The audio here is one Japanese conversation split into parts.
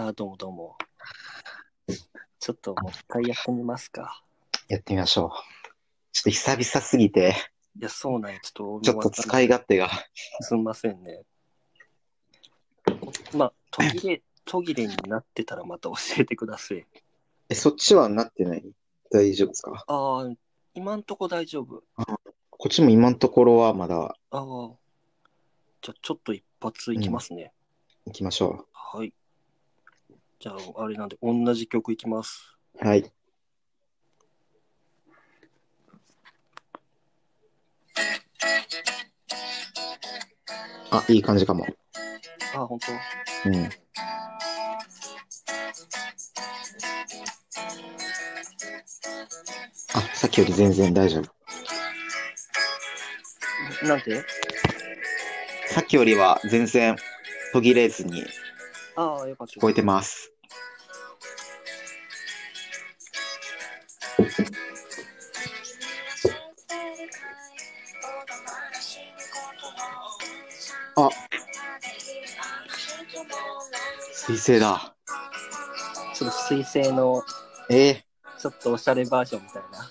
あ、どうもどうも。ちょっともう一回やってみますか。やってみましょう。ちょっと久々すぎて、いや、そうなんや。ちょっと、ちょっと使い勝手が。すみませんね。まあ、途切れ、途切れになってたらまた教えてください。え、そっちはなってない？大丈夫ですか？ああ、今んとこ大丈夫。こっちも今のところはまだああ。じゃあ、ちょっと一発いきますね。行きましょはい。じゃあ、あれなんで、同じ曲いきます。う。はい。あ、いい感じかも。ああ、本当？うん。あ、さっきより全然大丈夫。なんて？さっきよりは全然途切れずにああ、よかった。聞こえてます。あ、水星だ。ちょっと水星の、えちょっとおしゃれバージョンみたいな。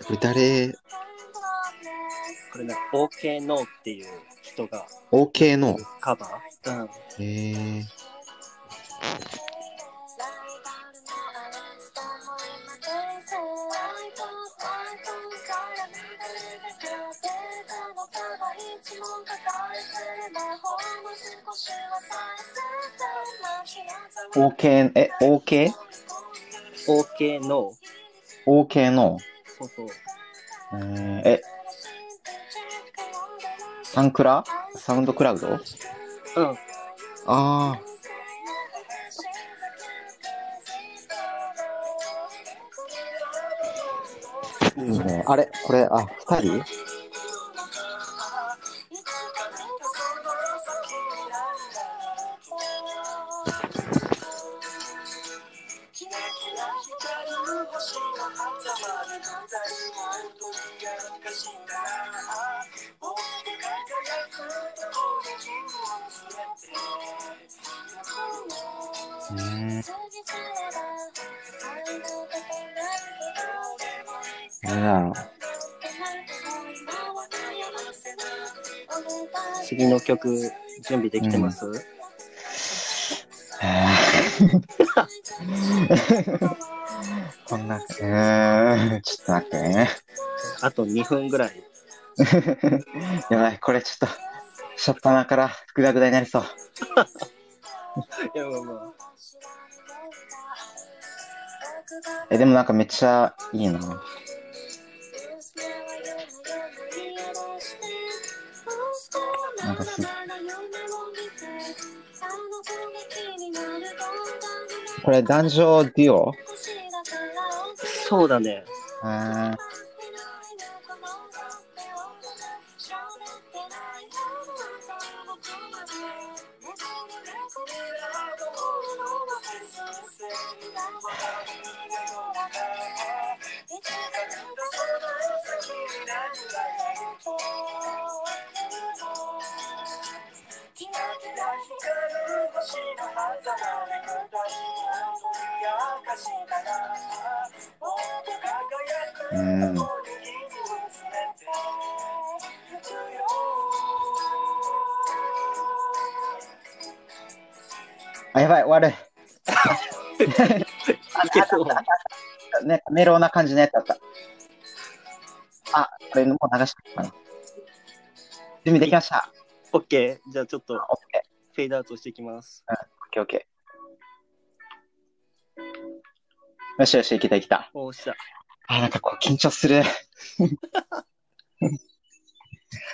ー、これ誰？これね、OK No っていう人が ?OK の。カバー？うん。えー、OK、え、OK?OK OK No。の。そうそう。えー、え、サンクラ？サウンドクラウド？うん。ああ、いいね。あれ？これ、あ、二人？だろう。次の曲、準備できてます、えー こんな、えー、ちょっと待ってね。あと2分ぐらい。やばい、これちょっと、しょっぱなからグダグダになりそう。いや、まあまあ。え、でもなんかめっちゃいいな。なんかす、これ男女デュオ？そうだね。えー、うん。あ、やばい、終わる。いけそう。ね、メロウな感じのやつだった。あ、これもう流してたな。準備できました。OK。じゃあちょっとオッケフェードアウトしていきます。ー、オッケー、オッケー。よしよし、いけたいけた。おっしゃ。あ、なんかこう緊張する。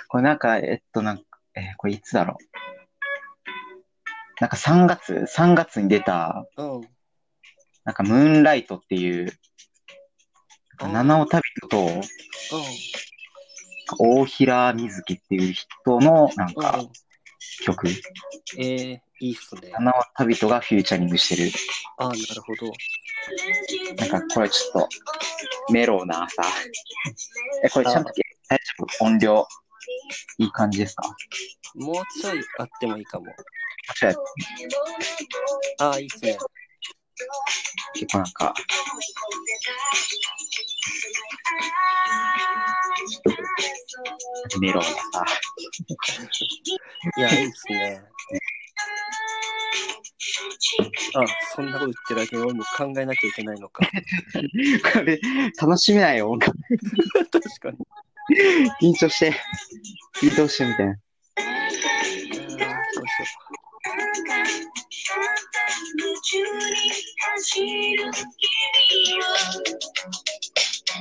これなんか、えっと、なんか、えーこれいつだろう。なんか3月、3月に出た、うん。なんかムーンライトっていう、あー七尾旅人とうん。大平瑞希っていう人のなんかうん。曲、えー、いいっすね。七尾旅人がフューチャリングしてる。ああ、なるほど。なんかこれちょっとメロウなさ。え、これちゃんと大丈夫音量いい感じですか？もうちょいあってもいいかも。ああ、いいっすね。結構なんか、メロンがさ、いや、いいっすね。あ、そんなこと言ってる間に俺も考えなきゃいけないのか。これ、楽しめないよ、音楽。確かに。緊張して、移動してみたいな。どうしよう。い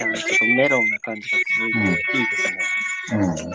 やちょっとメロンな感じが続いていいですね。うん。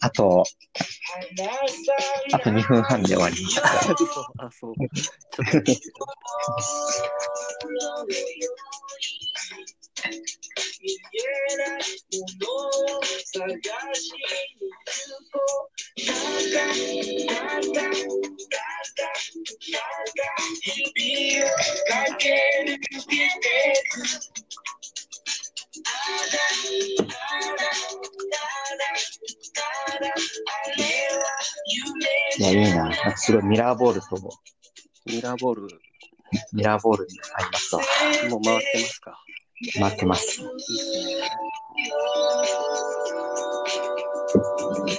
あと、あと2分半で終わり。そうあ、そう。いや、いいな。なんかすごいミラーボールと、ミラーボール、ミラーボールに合いますわ。もう回ってますか？待ってます。いいっすね。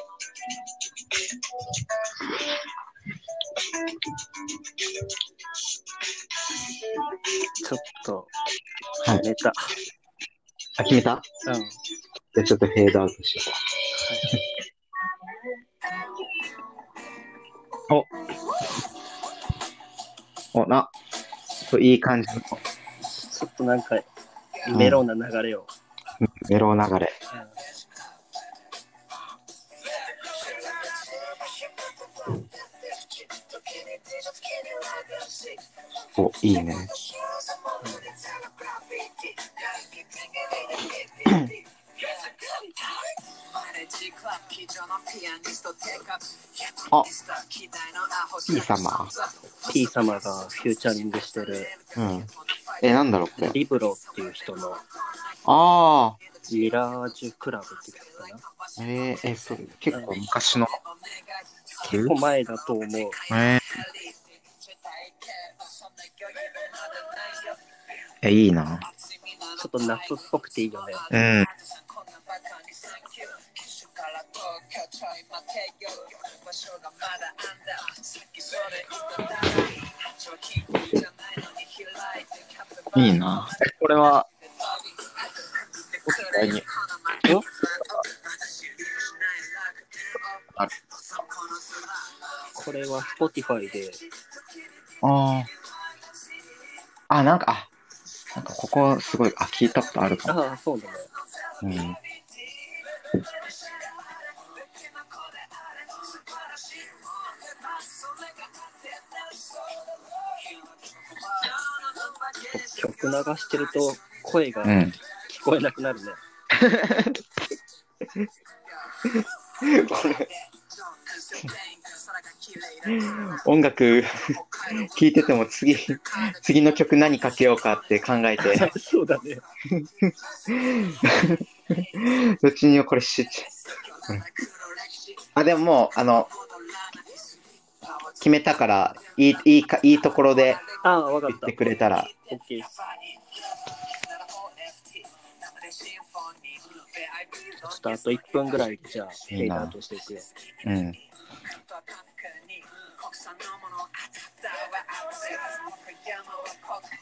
ちょっと、はい寝た。あ、決めた？うん。じゃあちょっとフェードアウトしよう。お。お、な、そういい感じのちょっとなんか、メロンな流れを。メロ流れ。お、いいね。あ、いいサマー。P 様がフューチャリングしてるうん。え、なんだろう、これ。リブロっていう人のああ。ミラージュクラブって曲かな。えー、え、そう、結構昔の。結構前だと思う。えー、え、いいな。ちょっと夏っぽくていいよね。うん。いいな。え、これは、お互いに。これは Spotify で、ああ。あ、なんか、あ、なんかここすごい、あ、聞いたことあるかも。ああ、そうだね。うん。曲流してると声がうん。聞こえなくなるね。音楽聴いてても次、次の曲何かけようかって考えて、そうだね。どっちにもこれしちゃう。うんあ、でももう、あの、決めたから、いい、いいか、いいところで言って。くれたら、OK。ちょっとあと1分ぐらいでじゃあ、フェいいなイ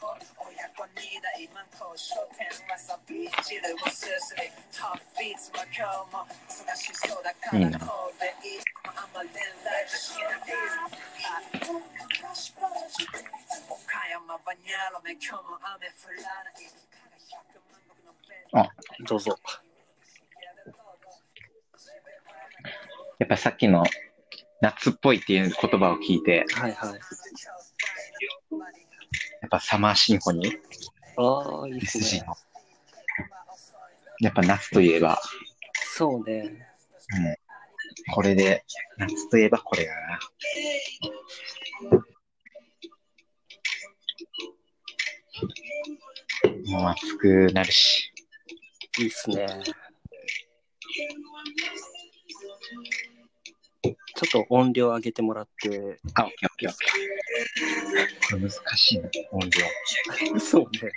ドアウトしていくよ。うん。いいな。あ、どうぞ。やっぱさっきの夏っぽいっていう言葉を聞いて、はいはい。やっぱサマーシンフォニー、ああ、いいですね。の。やっぱ夏といえば、そうね。うん、これで、夏といえばこれだな。もう暑くなるし。いいっすね。ちょっと音量上げてもらって。あ、オッケーオッケーオッケー。これ難しいな、音量。そうね。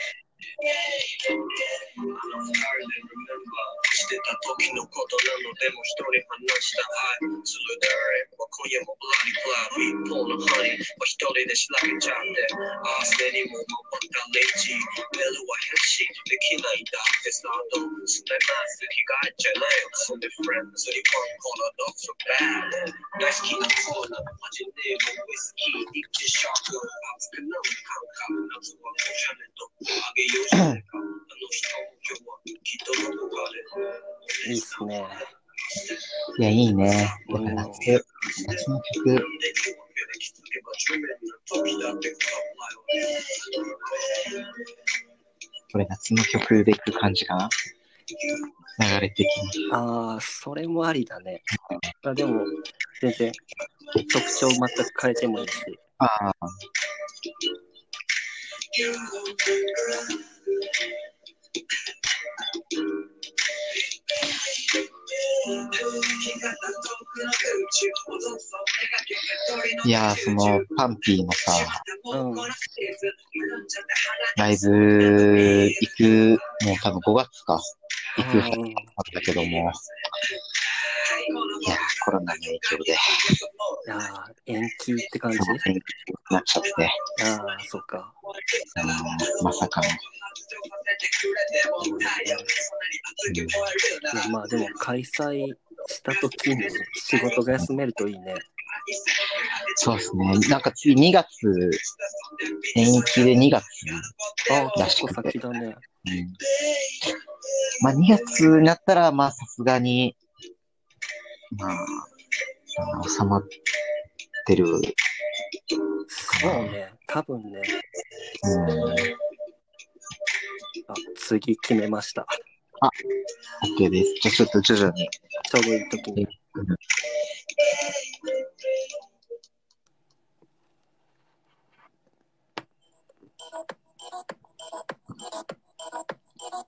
してた時のことなのでも一人話した愛する誰も今夜もブラディクラブ一方のハニーは一人で調べちゃってああすでにもう回ったレジメールは返信できないんだってスタートすねます着替えちゃないよそんでフレンズにワンコーナードクソバー大好きなコーナーマジでもウイスキーディッチショック熱くなる感覚夏はおしゃれとあげようじゃないかあの人今日はきっとどこかでいいっすね。いや、いいね。やっぱ夏、夏の曲、これ夏の曲でいく感じかな？流れ的に。ああ、それもありだね。あでも、全然、特徴全く変えてもいいし。ああ。いやー、その、パンピーのさ、うん。ライブ行く、もう多分5月か、行くはずうんだったけども、いやー、コロナの影響で、いやー延期って感じ？延期になっちゃって、ああ、そっか。うん、まさかの。いやまあでも開催した時に仕事が休めるといいね。そうですね。なんか次2月、延期で2月、ああ、結構らしくて先だね。うん、まあ2月になったら、まあさすがに、まあ、あの収まってる。そうね、多分ね。うん。あ、次決めました。OK です。じゃあちょっと徐々に。ちょうどいい時に。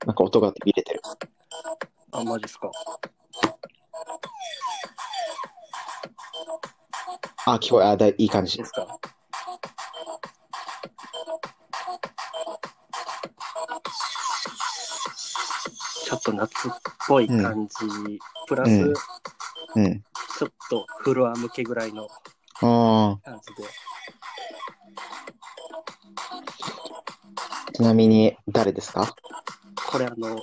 なんか音が途切れてる。あ、マジっすか。あ、聞こえ、あ、だいいい感じで。すか。ちょっと夏っぽい感じ、プラス、うんうん。ちょっとフロア向けぐらいのあ感じで。ーちなみに、誰ですか？これあの、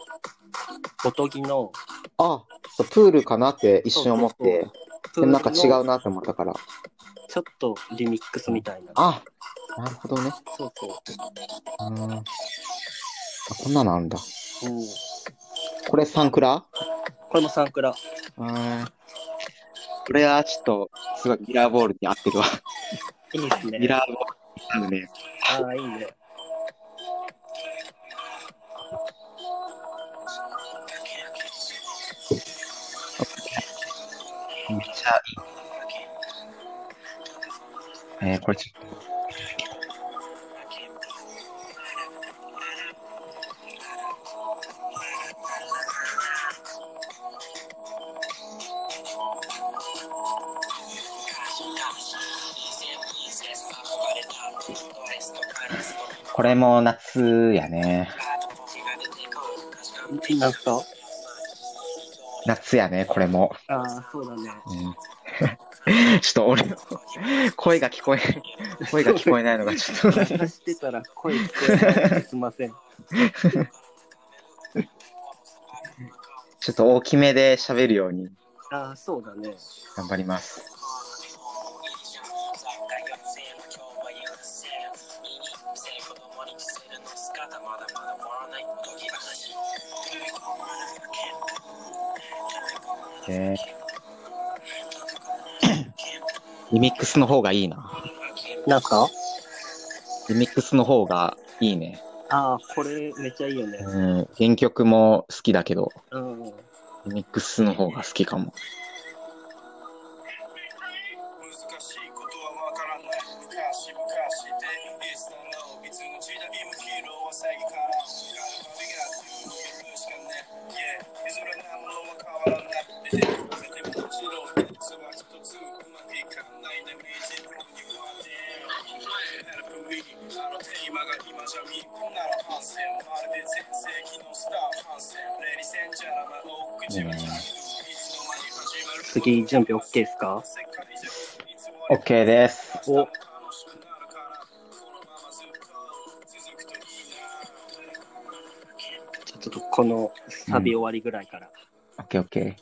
おとぎの、あ、そうプールかなって一瞬思って、でもなんか違うな。なって思ったから。ちょっとリミックスみたいな。あ、なるほどね。そうそうん。あこんなのあんだ。う。うん。これサンクラ？これもサンクラ。うん。これはちょっと、すごいミラーボールに合ってるわ。いいですね。ミラーボール。あのね、ああ、いいね。めっちゃいい。えー、これちょっと。これも夏やね。なんか夏やね、これも。ああ、そうだね。うん、ちょっと俺の声が聞こえ、声が聞こえないのがちょっと。話してたら声聞こえなくてすいません。ちょっと大きめで喋るようにああ、そうだね。頑張ります。えーリミックスの方がいいな。なんすか？リミックスの方がいいね。ああ、これめっちゃいいよね。うん、原曲も好きだけど、うん。リミックスの方が好きかも。始まる次、準備 OK ですか？OK です。お、ちょっとこのサビ終わりぐらいから。OK、OK。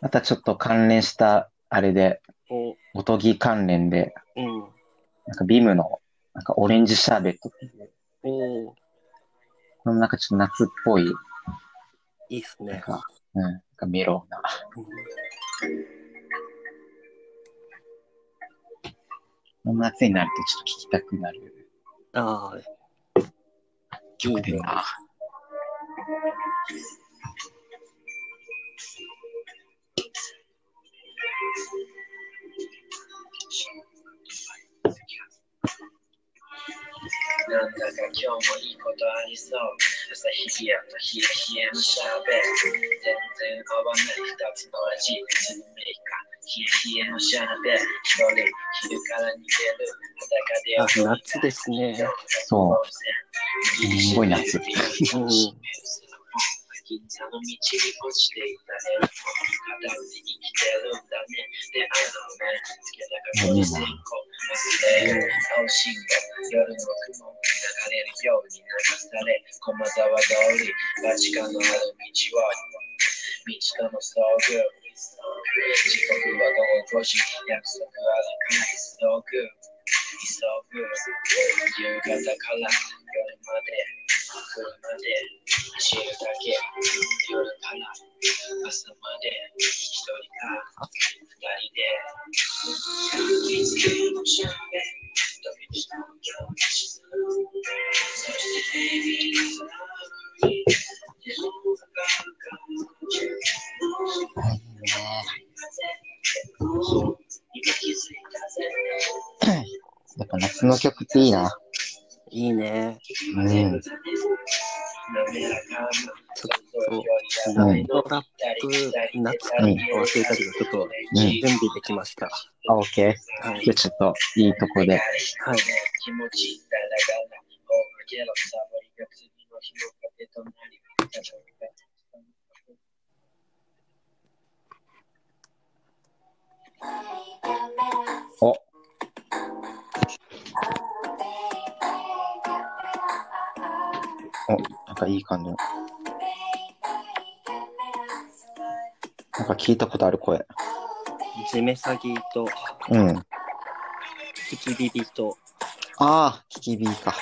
またちょっと関連した、あれで、お、おとぎ関連で、うん。なんかビムの、なんかオレンジシャーベット。っていう、おこのなんかちょっと夏っぽい、いいっすね。なんか、うん、なんかメロウな。この夏になるとちょっと聴きたくなる。ああ、曲でな。なんだか今日もいいことありそう。朝日やと冷え冷えのシャーベット。全然合わない二つの味。スルメイカ。冷え冷えのシャーベット。一人昼から逃げる。あ裸で夏ですね。そう。すごい夏。うん。銀座の道に落ちていたエルフ片腕生きてるんだね。で、あのね、つけたかこに線香。忘れる青信号。夜の雲ように流され、駒沢通り、バチカのある道は、道との遭遇。時刻は午後5時、約束あるから急ぐ。急ぐ。夕方から夜まで、車で走るだけ。夜から朝まで、一人か二人で。見つけのシャンベ飛び出した今日やっぱ夏の曲っていいな。いいね。うん。ちょっと、ラップ、夏か忘れたけど、ちょっと準備できました。あ、OK。はいじゃあちょっといいとこで。はい。お。お、かいい感じの。なんか聞いたことある声。ジメサギと、うん。キキビビと、ああ、キキビーか。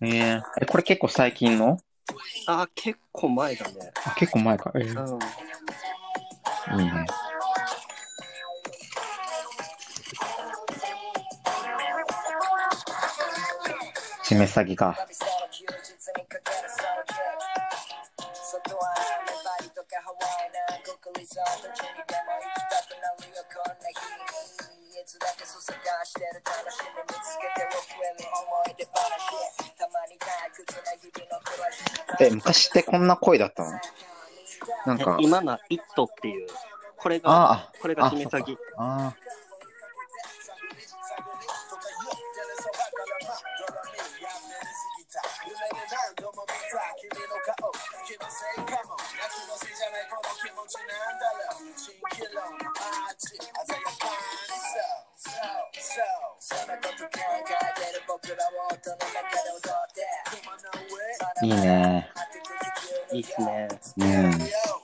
うん。えー、え、これ結構最近の？あ、結構前だね。あ結構前か。えうん。ー、いいね。しめさぎか。え、昔ってこんな声だったの？なんか、今のはイットっていう、これが、あこれがジメサギ。あ、あいいね。いいっすね。うん。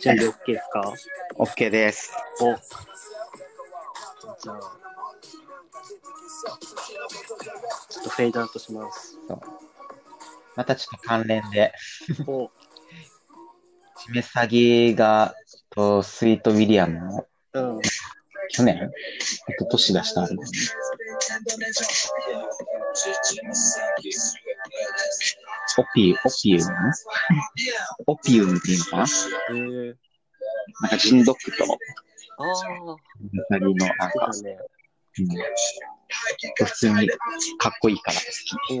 準備 OK ですか？OK です。おじゃあ、ちょっとフェードアウトします。またちょっと関連で、おチメサギが、とスイートウィリアムのうん。去年、一昨年出したアルバム。オピュ、オピュームオピュームっていうのかな？えー、なんかジンドックと、ああ、チメサギのなんか、ね。うん、普通にかっこいいから好き。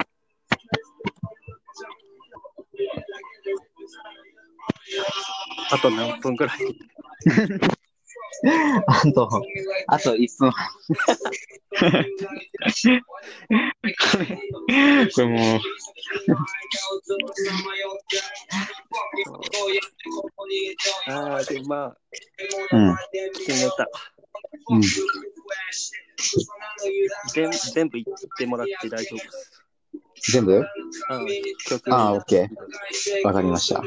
あと何分ぐらい？あと、あと1分。これ、これもう、ああ、でもまあ、うん。決めた。うん。全全部言ってもらって大丈夫です。全部？うん、曲ああ、オッケー。わかりました。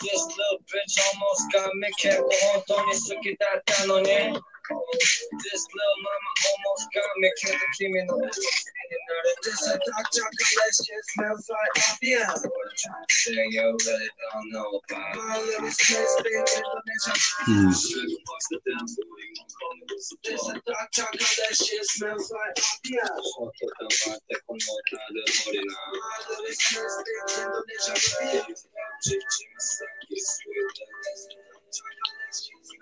This little bitch almost got me 結構本当に好きだったのに This little mama almost got me けど君のこと好きになる This a dark chocolate shit smells like opium Thing you really don't know about My little space big Indonesia うん。This a dark chocolate shit smells like opium この歌で降りな My little space big Indonesia Indonesia got me feel like getting it, bitch. I know euphoria. So red, like this dark chocolate shit smells like yeah. My little space big Indonesia got me feel like getting it, bitch. I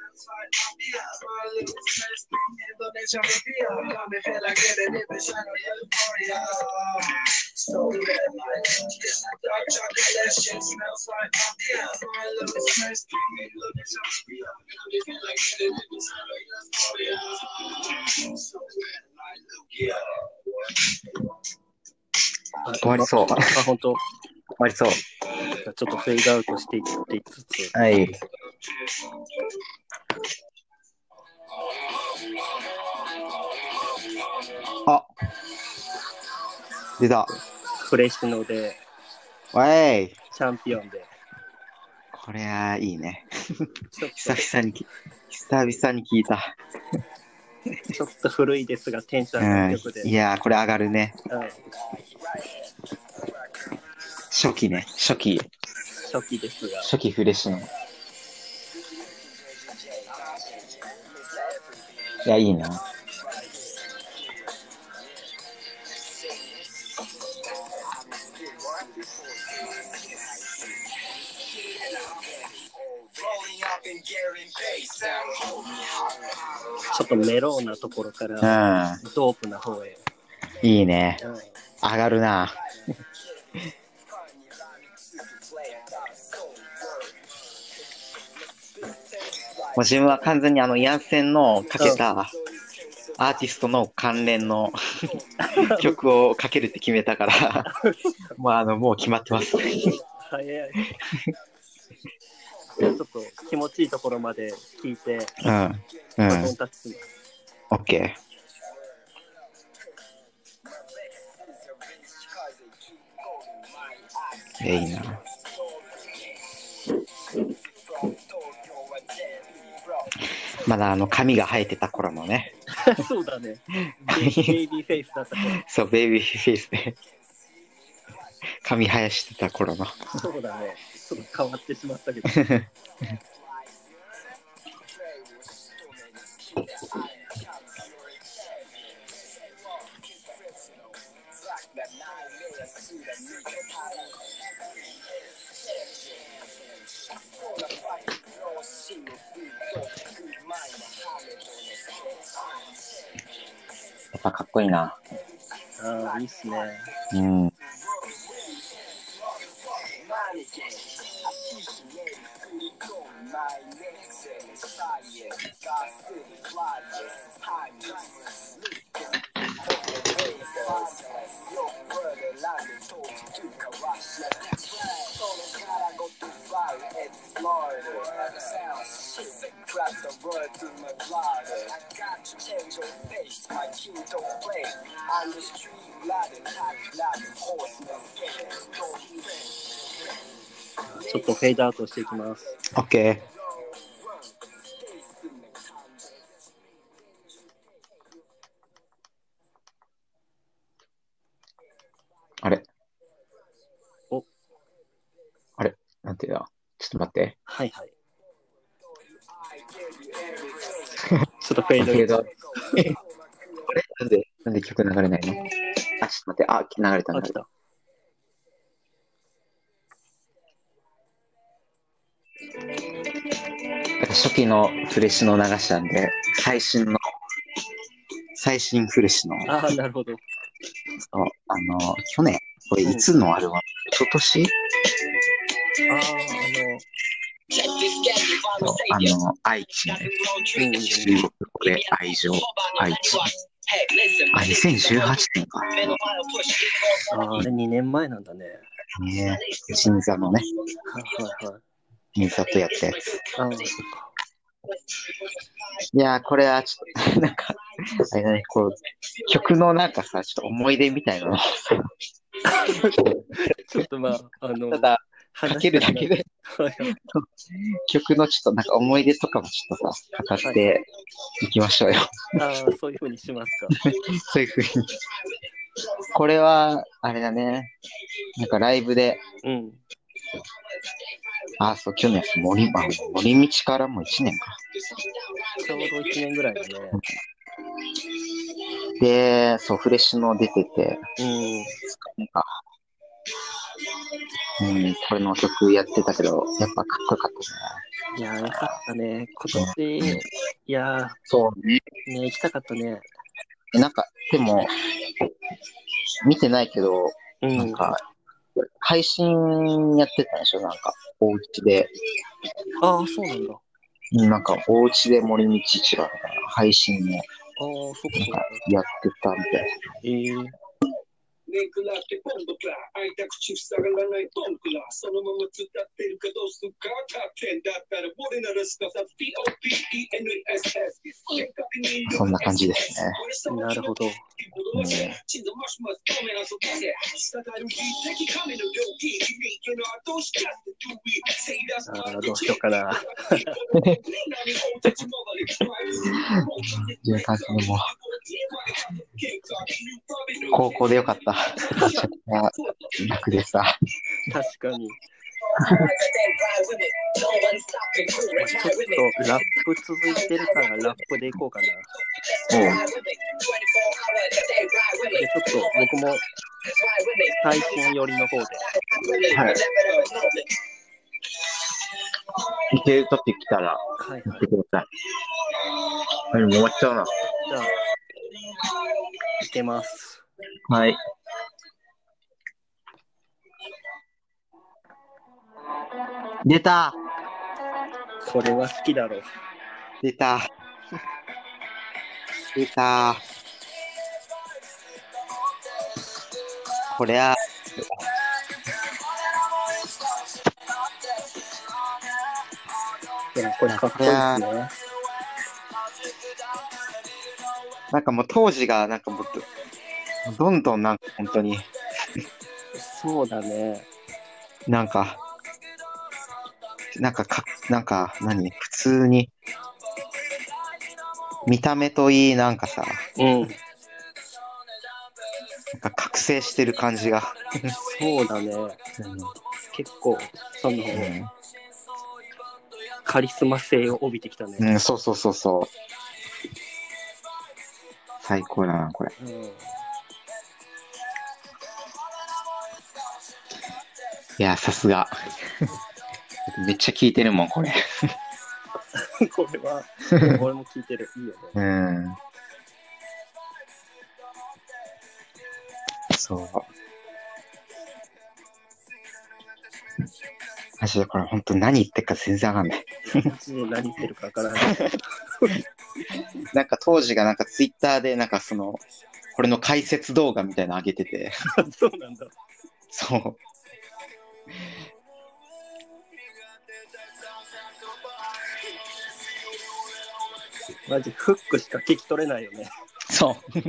know euphoria. So red, like Lugia. 終わりそう。終あ、本当。わりそう。じゃあちょっとフェードアウトしていっていつつ。はい。あ出た。フレッシュので、わーい。チャンピオンで。これはいいね。久々にき、久々に聞いた。と、ちょっと古いですが、テンションうん。上がる曲で。いやー、これ上がるね。うん初期ね。初期。初期ですが。初期フレッシュの。いや、いいな。ちょっとメローなところかうら、ん。ドープな方へ。いいね。うん上がるな。う自分は完全にあの、ヤンセンのかけたアーティストの関連の 曲をかけるって決めたから、もうあの、もう決まってます。早い。ちょっと気持ちいいところまで聞いて、うん。うん。タッチします。オッケー。え、いいな。まだあの、髪が生えてた頃のね。そうだね。ベイビーフェイスだったかそう、ベイビーフェイスで。髪生やしてた頃の。ら。そうだね。ちょっと変わってしまったけど。っぱかっこいいな。ああ、いいっすね。うん。ちょっとフェードアウトしていきます。オフェードフェード。あれなんで、なんで曲流れないの？あ、ちょっと待って。あ、流れたあ、んだ来。た。初期のフレッシュの流しなんで、最新の、最新フレッシュの、ああ、なるほど。そうあの、去年、これいつのアルバム？今年？ああ、そうあの、愛知ね。中国語で愛情、愛知。あ、2018年か。あ、あ、れ2年前なんだね。ねえ新座のね、はいはいはい。新座とやったやつ。あ、そっか。いや、これはちょっと、なんか、あれだね、こう、曲のなんかさ、ちょっと思い出みたいなの、ちょっとまあ、あの、ただ、かけるだけで、曲のちょっとなんか思い出とかもちょっとさ、語っていきましょうよ。ああ、そういうふうにしますか。そういうふうに。これは、あれだね。なんかライブで、うん。あ、そう、去年、森、あ、森道からも1年か。ちょうど1年ぐらいだね。で、そう、フレッシュの出てて、うん。なんか、うん、これの曲やってたけど、やっぱかっこよかったね。いやー、よかったね。今年、いやそうね。ー、ね、行きたかったね。なんか、でも、見てないけど、うん。なんか、配信やってたんでしょ？なんか、お家で。ああ、そうなんだ。あなんか、お家で森道一郎みたいな配信をあ、そっかそっなんかか。やってたみたいええめくらってポンドクラ開いた口塞がらないポンクラそのまま伝ってるかどうするかカーテンだったら俺ならすかさ POPENESS そんな感じですね。なるほど。うんああ、どうしようかな。いう感じでもう高校でよかった。楽でさ。確かに。ちょっとラップ続いてるからラップでいこうかな。おうで、ちょっと僕も最新寄りの方で。はい。いけるとってきたら、はいはい。言ってください。はい、もう終わっちゃうな。じゃあ、いけます。はい。出たこれは好きだろう。出た出たこりゃ、これかっこいいですね。なんかもう当時がなんかもっと、どんどんなんか本当に、そうだね。なんか、なんかか、なんか何？普通に、見た目といいなんかさ、うん。なんか覚醒してる感じが。そうだね。結構、その、カリスマ性を帯びてきたね。うん、うん、そうそうそうそう。最高だな、これ。うん。いや、さすが。めっちゃ聞いてるもん、これ。これは、俺も聞いてる。いいよね。うん。そう。マジでこれ本当何言ってるか全然わかんない。マジで何言ってるかわからない。なんか当時がなんかツイッターでなんかその、これの解説動画みたいなの上げてて、そうなんだ。そう。マジフックしか聞き取れないよね。そう。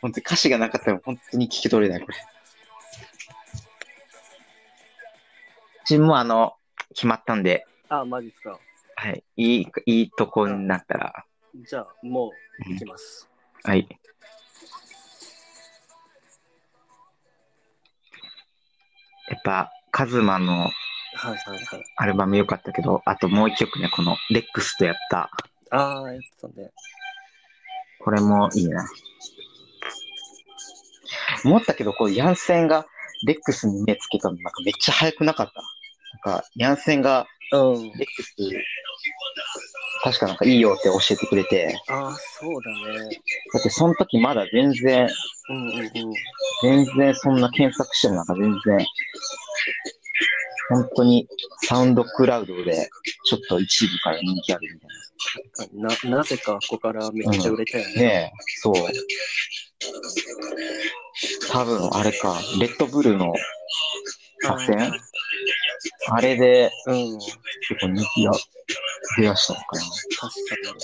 本当に歌詞がなかったら本当に聞き取れない、これ。自分もあの、決まったんで、あ、マジっすか。はい。いい、いいとこになったら、じゃあ、もう、行きます。はい。やっぱ、カズマのはいはいはい。アルバム良かったけど、あともう一曲ね、このレックスとやった、ああ、やってたね。これもいいな。思ったけど、こう、ヤンセンがレックスに目つけたの、なんかめっちゃ早くなかった。なんか、ヤンセンがうん。レックス、確かなんかいいよって教えてくれて、ああ、そうだね。だってその時まだ全然、うんうんうん。全然そんな検索してもなんか全然、本当にサウンドクラウドでちょっと一部から人気あるみたいな、なぜかここからめっちゃ売れたよね。な。ねえ、そう。多分あれか、レッドブルの作戦？あれでうん。結構人気が出やしたのかな。確かに。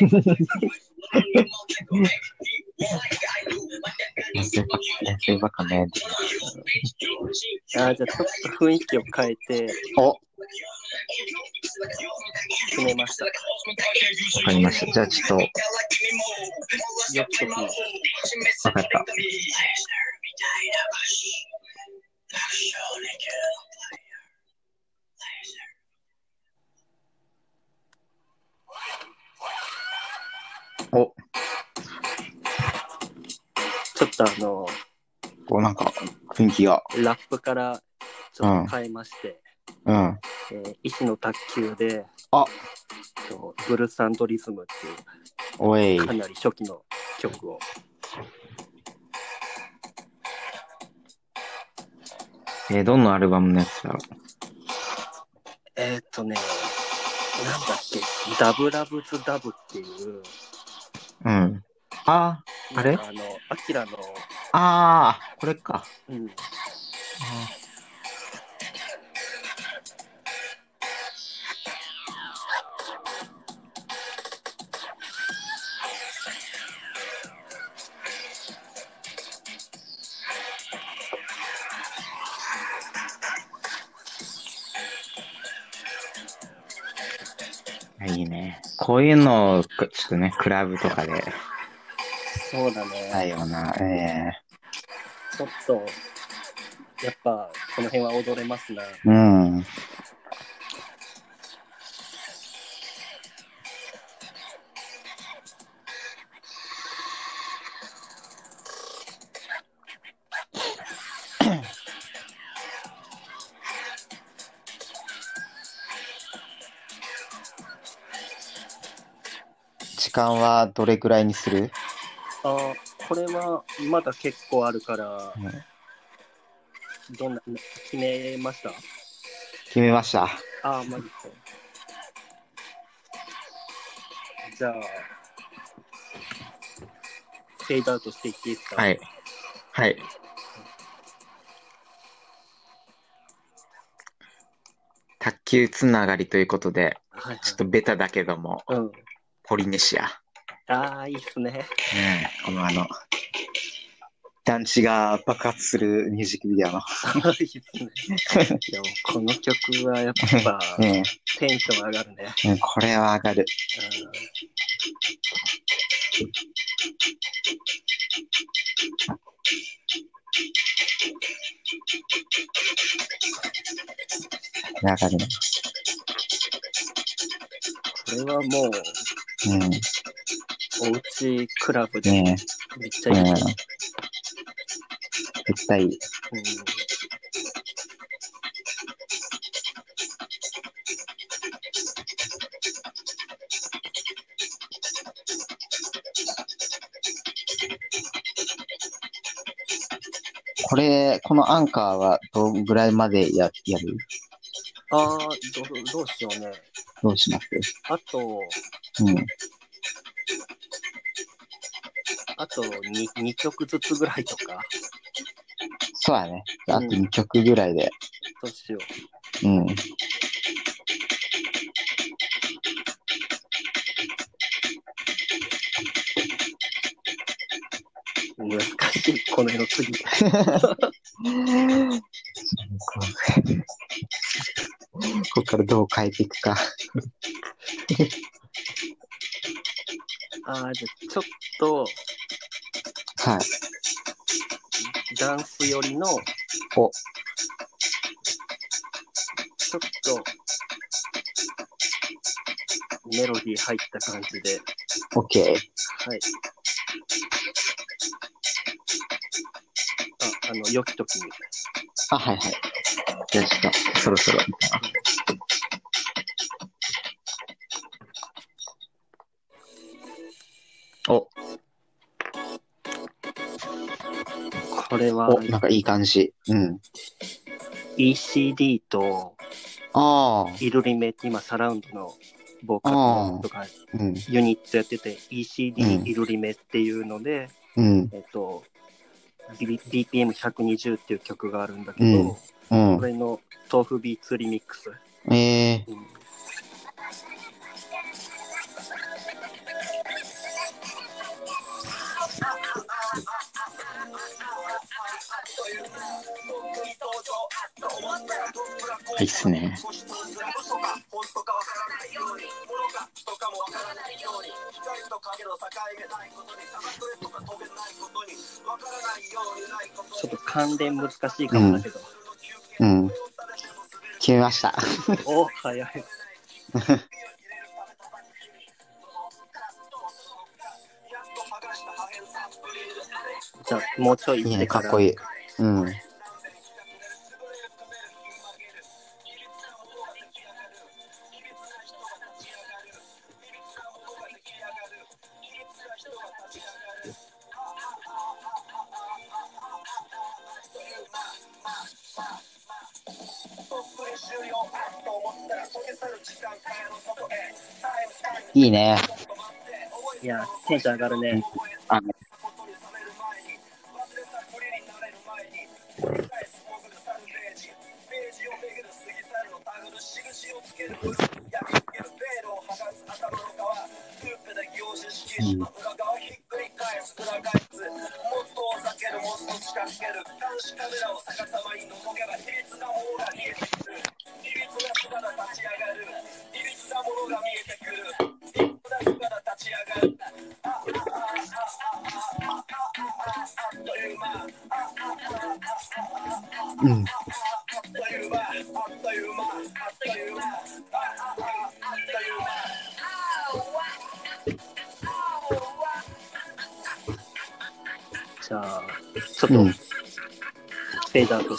遠征ばっか、遠征ばっかね。う。ああ、じゃあちょっと雰囲気を変えてお、決めました。わかりました。じゃあちょっと、よくときわかった。お、ちょっとあの、お、なんか、雰囲気が。ラップからちょっと変えまして、うん。えー医師の卓球で、あとブルースアンドリズムっておいいうか。なり初期の曲を。えーどのアルバムのやつだ？ろえーっ、とね、なんだっけ、ダブラブズダブっていう、う。うん。ああれ？なんかあの、アキラの、あー、これか。うん、いこういうのを、ちょっとね、クラブとかで、そうだね、ないような、えちょっと、やっぱ、この辺は踊れますな。えうん。間はどれくらいにする？あーこれはまだ結構あるから、どんな、決めました？決めました。ああ、マジか。じゃあ、フェードアウトしていっていいですか？はい。はい。卓球つながりということで、はい、ちょっとベタだけども、はい。うん。ポリネシア。ああ、いいっすね。このあの、団地が爆発するミュージックビデオの。いいっすね。でも、この曲はやっぱ、ね テンション上がるね。えうんこれは上がる。上がるね。これはもう、うん。おうちクラブでねめっちゃえ。いい。うん。うん絶対いい。これ、このアンカーはどんぐらいまでややる？ああ、どうどうしようね。どうします？あと、うん。あと 2, 2曲ずつぐらいとか、そうだね。あと2曲ぐらいで。どうしようん。う。難しい、この辺の次。ここからどう変えていくか。じゃあちょっとはい。ダンス寄りの、おちょっとメロディー入った感じで、OK。はい。あ、あの、良き時に。あ、はいはい。じゃあちょっと、そろそろ。これは。お、なんかいい感じ。うん。ECD とああ、イルリメって今サラウンドのボーカルのとかうん、ユニットやっててう ECD ん。イルリメっていうので、うん、えっと B- BPM120 っていう曲があるんだけうん。ど、うん。こ。れの豆腐ビーツリミックス。ええうんいいっすね。ちょっと関連難しいかもだけど。うん。決めました。お早い。じゃあ、もうちょいいいね、か。っこいい。うん。テンション上がるね。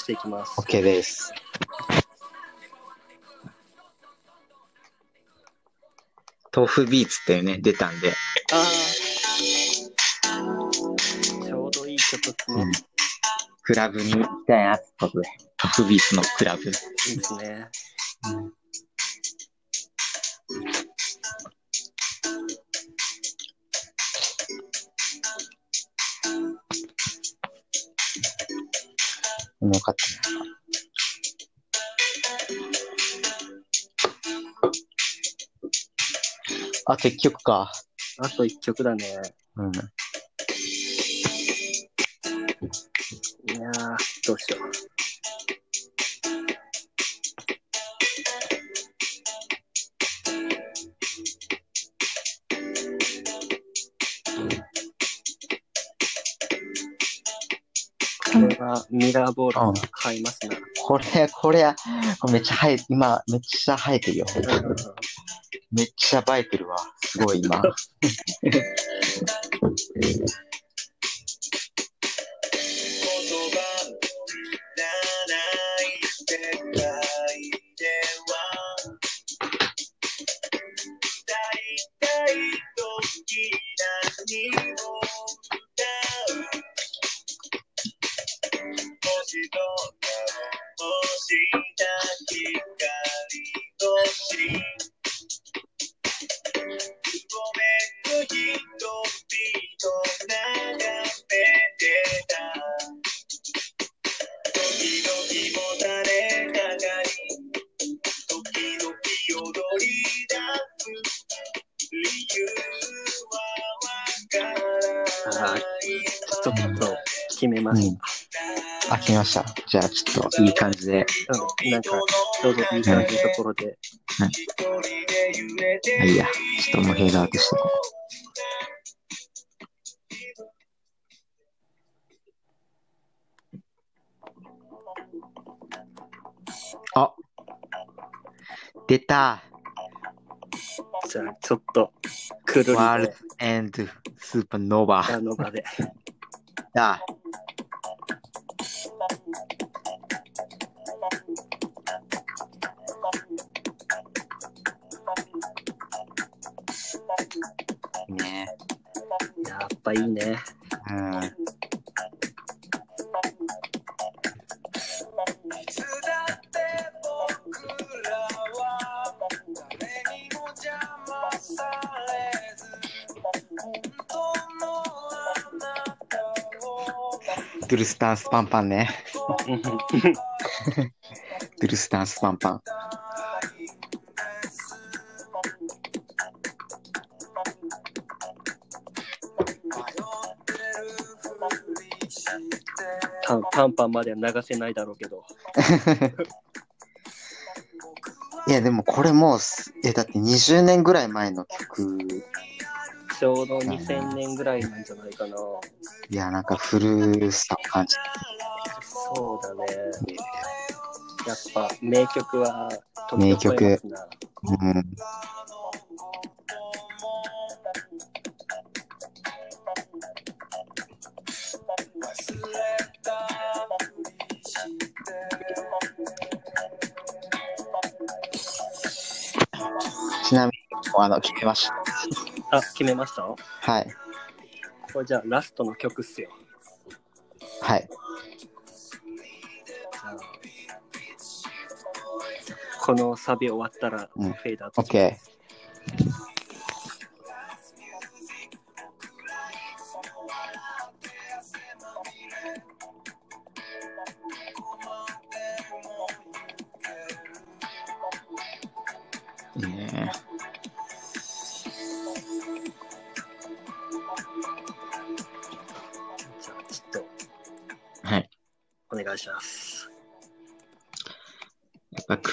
していきます。OK です。豆腐ビーツってね、出たんで、ああ。ちょうどいい曲ですね。うんクラブに行きたいなってことで、豆腐ビーツのクラブ。いいですね。うんよかったな。あ、結局か。あと一曲だね。うん。いやー、どうしよう。これはミラーボールが買いますな。これ、これ、これめっちゃ生え、今、めっちゃ生えてるよ。めっちゃ映えてるわ。すごい今。ちょっと決めましうん。あ、来ました。じゃあ、ちょっといい感じで。た。うん、なんか、ちょうどいい感じのところで。一人で揺れてあいいや。ちょっともうフェードアウトしてこう。あ出たじゃあ、ちょっと、くるりワールで、ドエンドスーパーノーバー。あの場で。だねやっぱいいね。うん。ドゥルスタンスパンパンね。うんドゥルスタンスパンパン。パンパンまでは流せないだろうけど。いや、でもこれもうす、え、だって20年ぐらい前の曲。ちょうど2000年ぐらいなんじゃないかな。いや、なんか古さを感じ。そうだね。やっぱ名曲は名曲。うん。ちなみに、あの、聞きました。あ、決めました？はい。これじゃあラストの曲っすよ。はい。じゃあこのサビ終わったらうんフェードアウト。OK。い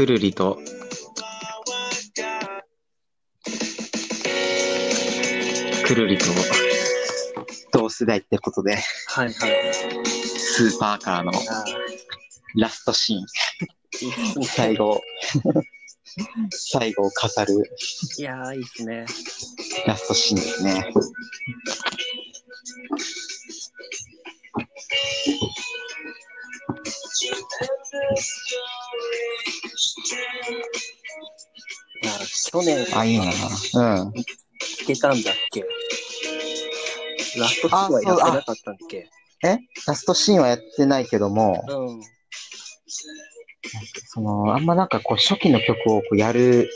くるりと、くるりと同世代ってことで、はいはい。スーパーカーのあラストシーン。最後、最後を飾るいやー、いいっすね。ラストシーンですね。去年あ、いいな。うん。聴けたんだっけ？ラストシーンはやってなかったんだっけ？え？ラストシーンはやってないけども、うん。その、あんまなんかこう、初期の曲をこうやる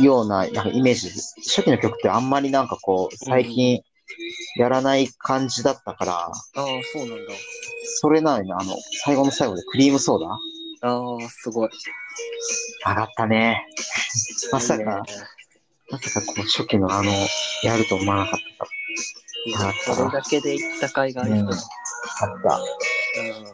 ような、なんかイメージ、初期の曲ってあんまりなんかこう、最近やらない感じだったから、ああ、そうなんだ。それなのに、あの、最後の最後でクリームソーダ？ああ、すごい。上がったね。まさか、まさかこう、初期のあの、やると思わなかっいやそれだけで行った甲斐がありそうだ。た。あった。うんうん。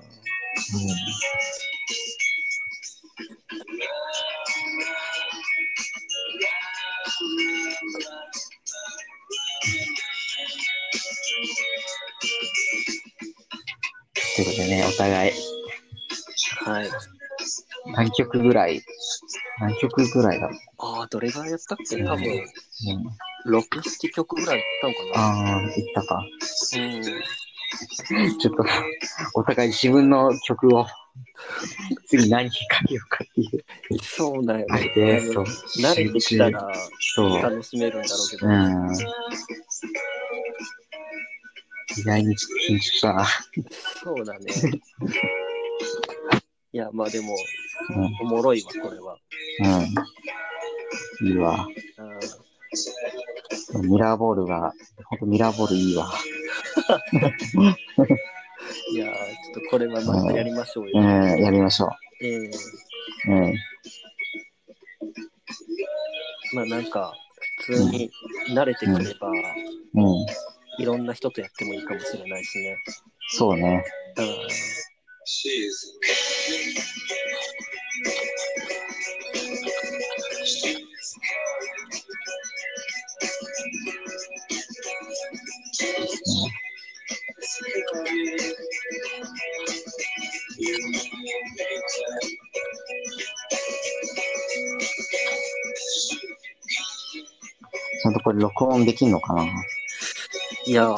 ということでね、お互い、はい。何曲ぐらい、何曲ぐらいだろう。ああ、どれぐらいやったっけ？多分、うん、6、7曲ぐらいやったのかああ、いったか。な。うん。ちょっと、お互い自分の曲を、次何かけようかっていう。そうだよあね。れで、そう、慣れてきたら。楽しめるんだろうけど。うん。意外に緊張したな。そうだね。いや、まあでも、うん。おもろいわ、これは。うん。いいわ。うんミラーボールが、ほんとミラーボールいいわ。いやー、ちょっとこれはまたやりましょうよ。うん、やりましょええう。うん。まあなんか、普通に慣れてくれば、うん。いろんな人とやってもいいかもしれないしね。そうね。うん。ちゃんとこれ録音できんのかな？いやー、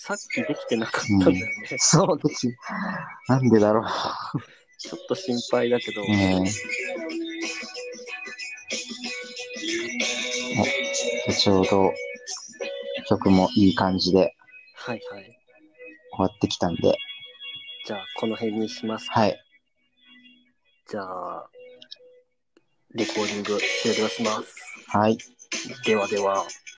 さっきできてなかったんだよね。そうでき、なんでだろう。ちょっと心配だけど、うん。おちょうど曲もいい感じではいはい。終わってきたんで、じゃあ、この辺にします。はい。じゃあ、レコーディング終了します。はい。ではでは。